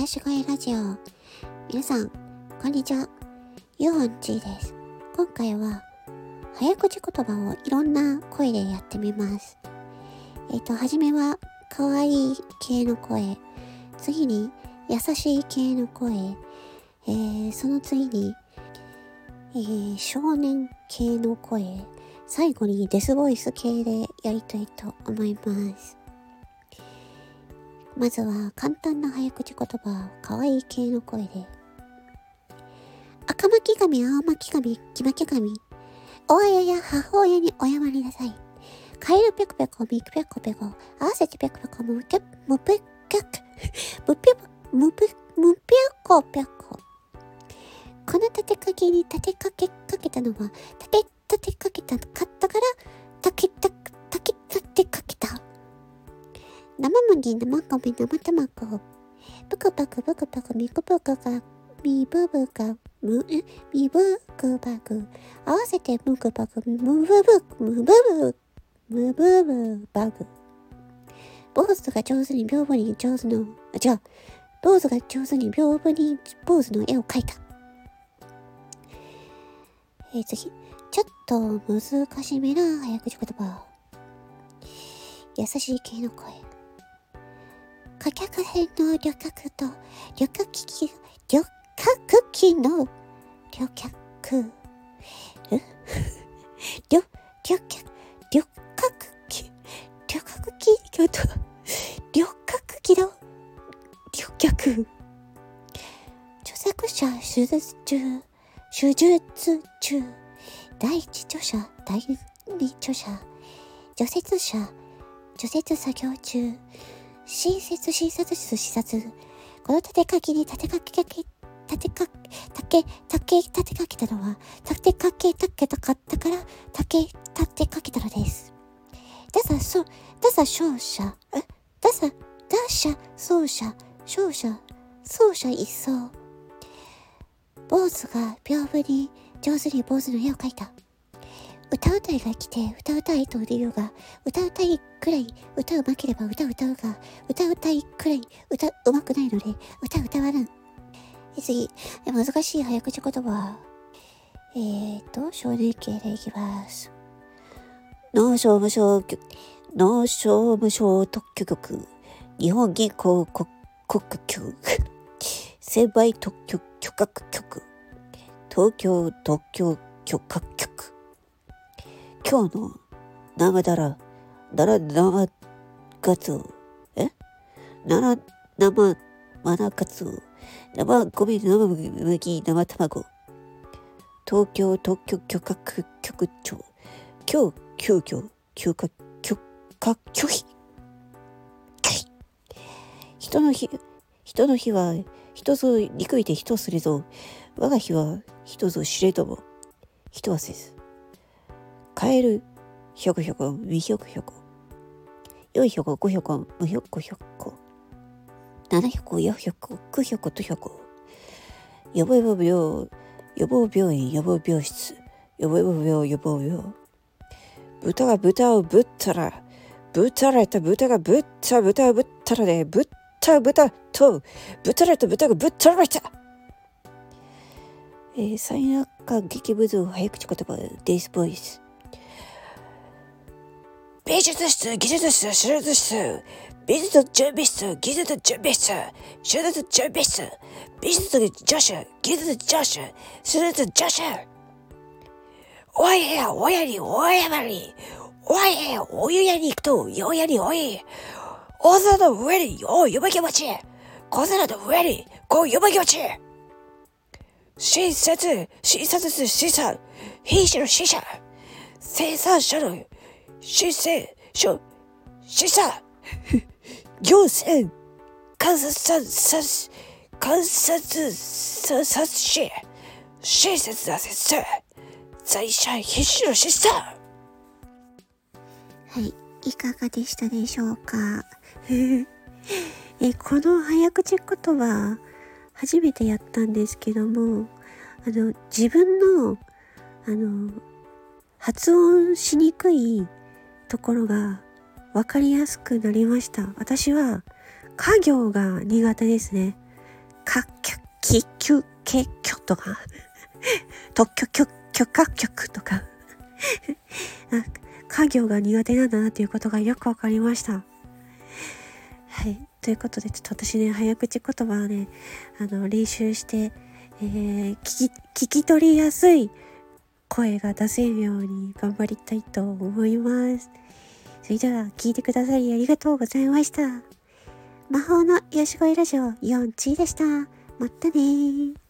癒し声ラジオ。皆さん、こんにちは。ユーホンチーです。今回は、早口言葉をいろんな声でやってみます。えっ、と、はじめは、可愛い系の声。次に、優しい系の声。えー、その次に、えー、少年系の声。最後にデスボイス系でやりたいと思います。まずは簡単な早口言葉を可愛い系の声で。赤巻紙、青巻紙、黄巻紙。親や母親にお謝りなさい。カエルペコペコ、ミクペコペコ、合わせてペコペコ、ムケ、ムペケク、ムペ、ムペ、ムペコペコ。この立てかけに立てかけかけたのは、立て、立てかけたかったから、たけた、たけ、立てかけた。生麦、生米、生卵。ブクバク、ブクバク、ミクブクが、ミブブが、ム、ミブクバク。合わせてムクバク、ムブブ、ムブブ、ムブブバグ。坊主が上手に屏風に上手の、あ、違う。坊主が上手に屏風に坊主の絵を描いた。えー、次。ちょっと難しめな早口言葉。優しい系の声。顧客編の旅客と旅客機、旅客機の旅客。旅、旅客、旅客機、旅客機と旅客機の旅客。著作者手術中、手術中。第一著者、第二著者、除雪者、除雪作業中、親切診察室視察。この立てかけに立てかけかけ、立てか、竹、竹、立てかけたのは、立てかけ、立てたかったから、竹、立てかけたのです。ださ、そう、ださ、勝者、え、ださ、打者、走者、勝者、走者一掃。坊主が屏風に上手に坊主の絵を描いた。歌うたいが来て歌うたいと言うが、歌うたいくらい歌うまければ歌う歌うが、歌うたいくらい歌うまくないので歌う歌わぬ。次、難しい早口言葉。えーと、少年系でいきます。農商務省局、農商務省特許局、日本銀行国国局、専売特許許可局、東京特許許可局。今日の生だら、だら生カツオ、え？なら生マナカツオ、生米、生麦、生卵。東京特許許可局長、今日急遽許可許可拒否。人の日、人の日は人ぞ憎いて人すれぞ、我が日は人ぞ知れども、人はせず。カエル、ひょこひょこ、みひょこひょこ。よいひょこ、ごひょこ、むひょこひょこ。七ひょこ、よひょこ、くひょことひょこ。予防病、予防病院、予防病室。予防病、予防病。豚が豚をぶったら、ぶたられた豚がぶった豚をぶったらで、ぶった豚と、ぶったられた豚がぶったられた。えー、最悪化劇部像早口言葉デイスボイス。美術室、技術室、手術室、美術準備室、技術準備室、手術準備室、美術助手、技術助手、手術助手。おいや、おやり、おやまり、おいや、お湯屋に行くと、よやりおい。大皿の上に、お湯ばき持ち。小皿の上に、こう湯ばき持ち。診察、診察室審査、品種の審査、生産者の申請書、審査、行政、観察、察、観察、さ察し、親切な先生、在社品種の審査。はい、いかがでしたでしょうか？えこの早口言葉、初めてやったんですけども、あの、自分の、あの、発音しにくいところが分かりやすくなりました。私は、家業が苦手ですね。か、きゅ、き、きゅ、け、きょとか、特許許許可局とか 家業が苦手なんだなっていうことがよくわかりました。はい。ということで、ちょっと私ね、早口言葉をね、あの、練習して、えー、聞き、聞き取りやすい声が出せるように頑張りたいと思います。それでは、聞いてくださりありがとうございました。魔法のよしごいラジオ4チでした。またね